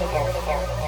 Mentally